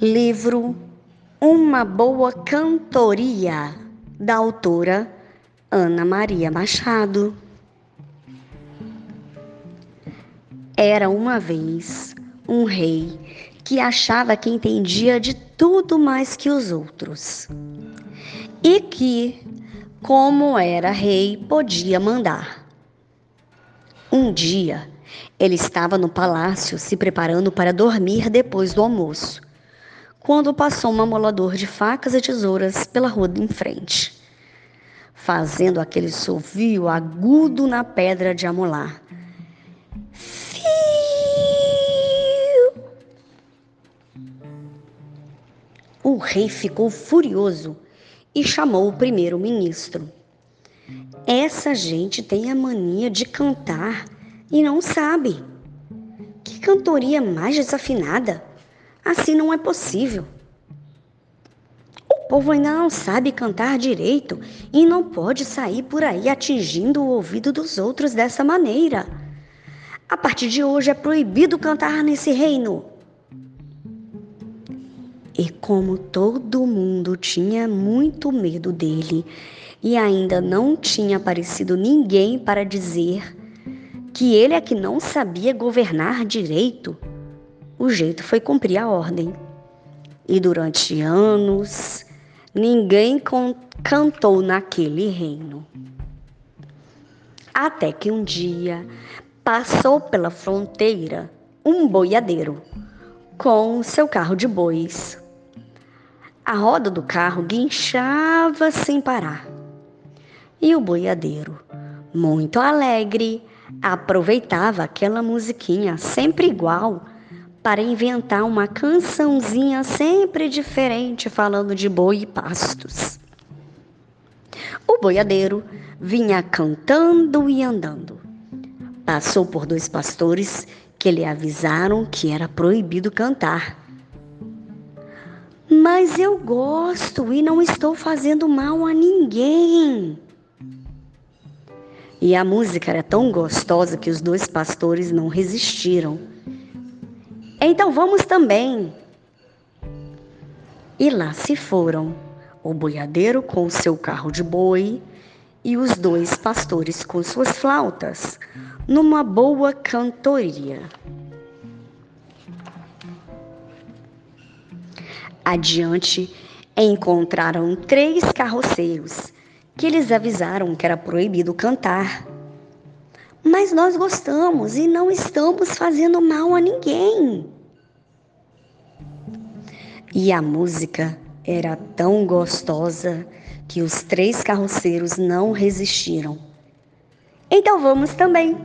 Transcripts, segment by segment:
Livro Uma Boa Cantoria, da autora Ana Maria Machado. Era uma vez um rei que achava que entendia de tudo mais que os outros e que, como era rei, podia mandar. Um dia, ele estava no palácio se preparando para dormir depois do almoço quando passou um amolador de facas e tesouras pela rua em frente, fazendo aquele sovio agudo na pedra de amolar. Fiu! O rei ficou furioso e chamou o primeiro-ministro. Essa gente tem a mania de cantar e não sabe. Que cantoria mais desafinada! Assim não é possível. O povo ainda não sabe cantar direito e não pode sair por aí atingindo o ouvido dos outros dessa maneira. A partir de hoje é proibido cantar nesse reino. E como todo mundo tinha muito medo dele e ainda não tinha aparecido ninguém para dizer que ele é que não sabia governar direito, o jeito foi cumprir a ordem. E durante anos, ninguém cantou naquele reino. Até que um dia passou pela fronteira um boiadeiro com seu carro de bois. A roda do carro guinchava sem parar. E o boiadeiro, muito alegre, aproveitava aquela musiquinha sempre igual para inventar uma cançãozinha sempre diferente falando de boi e pastos. O boiadeiro vinha cantando e andando. Passou por dois pastores que lhe avisaram que era proibido cantar. Mas eu gosto e não estou fazendo mal a ninguém. E a música era tão gostosa que os dois pastores não resistiram então vamos também. E lá se foram o boiadeiro com o seu carro de boi e os dois pastores com suas flautas, numa boa cantoria. Adiante, encontraram três carroceiros que lhes avisaram que era proibido cantar. Mas nós gostamos e não estamos fazendo mal a ninguém. E a música era tão gostosa que os três carroceiros não resistiram. Então vamos também.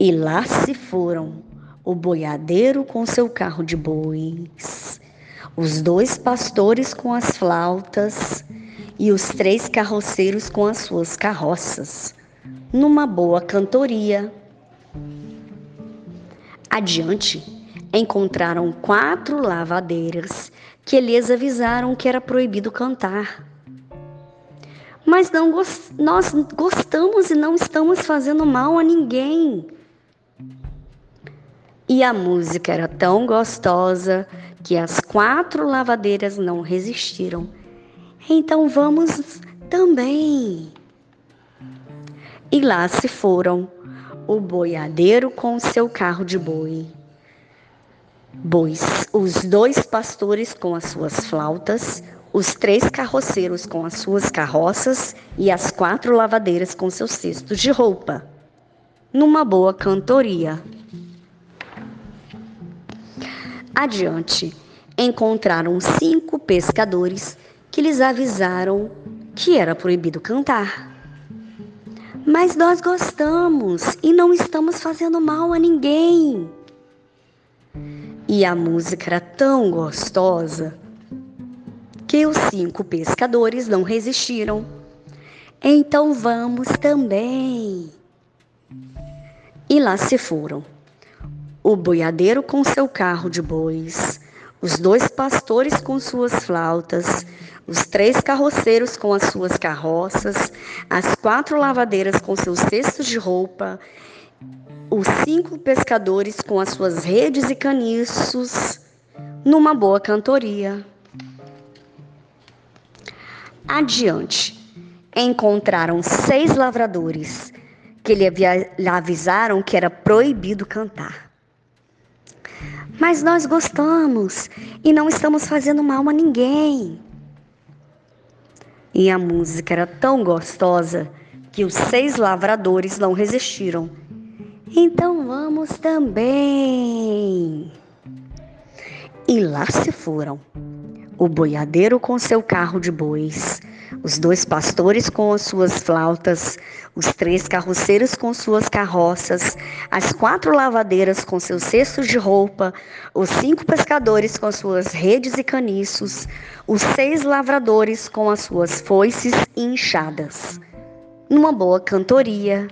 E lá se foram o boiadeiro com seu carro de bois, os dois pastores com as flautas e os três carroceiros com as suas carroças numa boa cantoria. Adiante, encontraram quatro lavadeiras que lhes avisaram que era proibido cantar. Mas não, nós gostamos e não estamos fazendo mal a ninguém. E a música era tão gostosa que as quatro lavadeiras não resistiram. Então vamos também. E lá se foram o boiadeiro com seu carro de boi, bois, os dois pastores com as suas flautas, os três carroceiros com as suas carroças e as quatro lavadeiras com seus cestos de roupa, numa boa cantoria. Adiante, encontraram cinco pescadores que lhes avisaram que era proibido cantar. Mas nós gostamos e não estamos fazendo mal a ninguém. E a música era tão gostosa que os cinco pescadores não resistiram. Então vamos também. E lá se foram. O boiadeiro com seu carro de bois, os dois pastores com suas flautas, os três carroceiros com as suas carroças, as quatro lavadeiras com seus cestos de roupa, os cinco pescadores com as suas redes e caniços numa boa cantoria. Adiante, encontraram seis lavradores que lhe avisaram que era proibido cantar. Mas nós gostamos e não estamos fazendo mal a ninguém. E a música era tão gostosa que os seis lavradores não resistiram. Então vamos também. E lá se foram. O boiadeiro com seu carro de bois, os dois pastores com as suas flautas, os três carroceiros com suas carroças, as quatro lavadeiras com seus cestos de roupa, os cinco pescadores com suas redes e caniços, os seis lavradores com as suas foices e enxadas. Numa boa cantoria.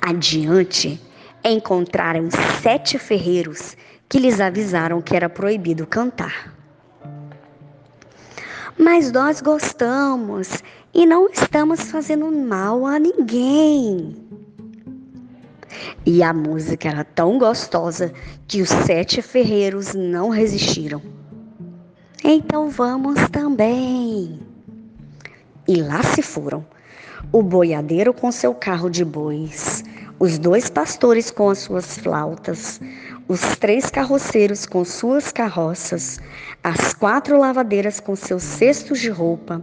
Adiante, encontraram sete ferreiros que lhes avisaram que era proibido cantar. Mas nós gostamos e não estamos fazendo mal a ninguém. E a música era tão gostosa que os sete ferreiros não resistiram. Então vamos também. E lá se foram. O boiadeiro com seu carro de bois, os dois pastores com as suas flautas, os três carroceiros com suas carroças, as quatro lavadeiras com seus cestos de roupa,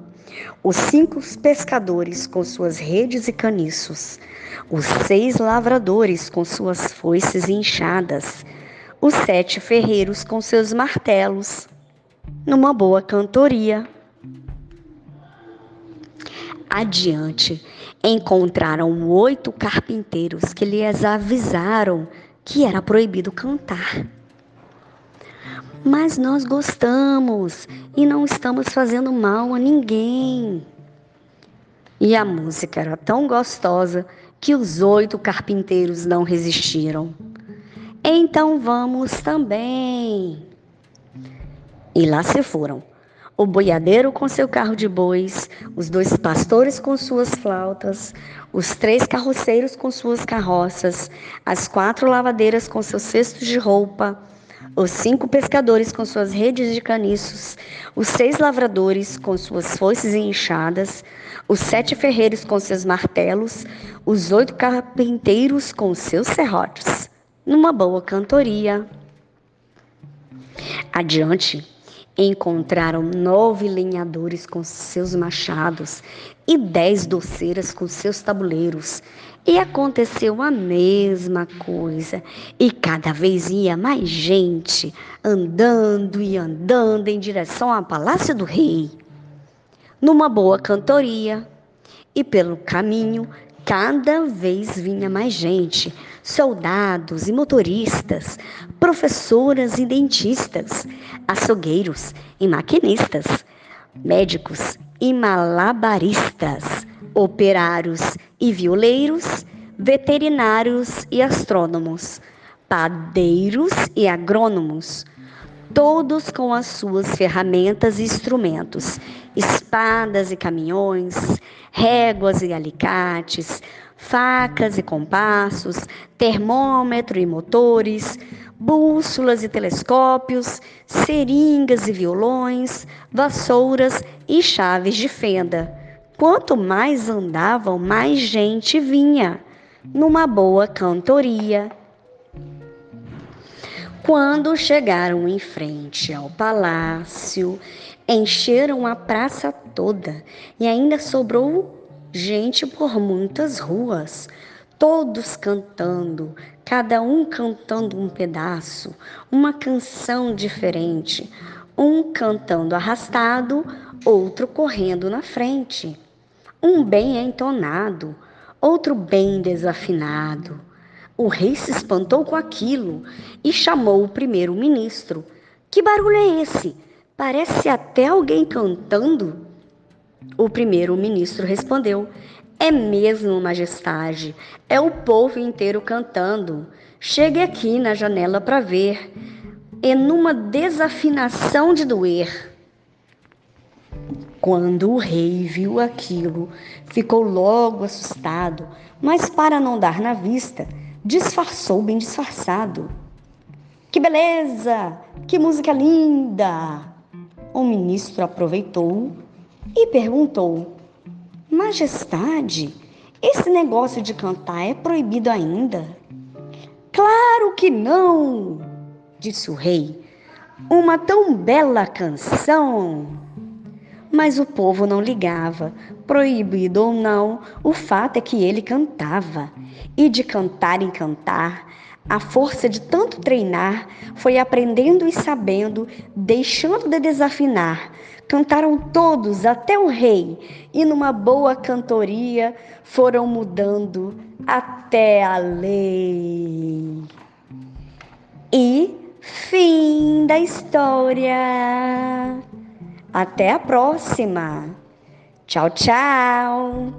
os cinco pescadores com suas redes e caniços, os seis lavradores com suas foices inchadas, os sete ferreiros com seus martelos, numa boa cantoria. Adiante, encontraram oito carpinteiros que lhes avisaram que era proibido cantar. Mas nós gostamos e não estamos fazendo mal a ninguém. E a música era tão gostosa que os oito carpinteiros não resistiram. Então vamos também. E lá se foram o boiadeiro com seu carro de bois, os dois pastores com suas flautas, os três carroceiros com suas carroças, as quatro lavadeiras com seus cestos de roupa, os cinco pescadores com suas redes de caniços, os seis lavradores com suas foices e enxadas, os sete ferreiros com seus martelos, os oito carpinteiros com seus serrotes, numa boa cantoria. Adiante, Encontraram nove lenhadores com seus machados e dez doceiras com seus tabuleiros. E aconteceu a mesma coisa. E cada vez ia mais gente andando e andando em direção ao palácio do rei. Numa boa cantoria. E pelo caminho, cada vez vinha mais gente soldados e motoristas, professoras e dentistas, açougueiros e maquinistas, médicos e malabaristas, operários e violeiros, veterinários e astrônomos, padeiros e agrônomos, todos com as suas ferramentas e instrumentos, espadas e caminhões, réguas e alicates, facas e compassos, termômetro e motores, bússolas e telescópios, seringas e violões, vassouras e chaves de fenda. Quanto mais andavam, mais gente vinha, numa boa cantoria. Quando chegaram em frente ao palácio, encheram a praça toda e ainda sobrou gente por muitas ruas, todos cantando, cada um cantando um pedaço, uma canção diferente, um cantando arrastado, outro correndo na frente, um bem entonado, outro bem desafinado. O rei se espantou com aquilo e chamou o primeiro-ministro. Que barulho é esse? Parece até alguém cantando. O primeiro-ministro respondeu: É mesmo, majestade, é o povo inteiro cantando. Chegue aqui na janela para ver. É numa desafinação de doer. Quando o rei viu aquilo, ficou logo assustado, mas para não dar na vista, disfarçou bem disfarçado. Que beleza! Que música linda! O ministro aproveitou e perguntou: Majestade, esse negócio de cantar é proibido ainda? Claro que não, disse o rei. Uma tão bela canção. Mas o povo não ligava, proibido ou não, o fato é que ele cantava. E de cantar em cantar, a força de tanto treinar foi aprendendo e sabendo, deixando de desafinar. Cantaram todos, até o rei, e numa boa cantoria foram mudando até a lei. E fim da história. Até a próxima. Tchau, tchau.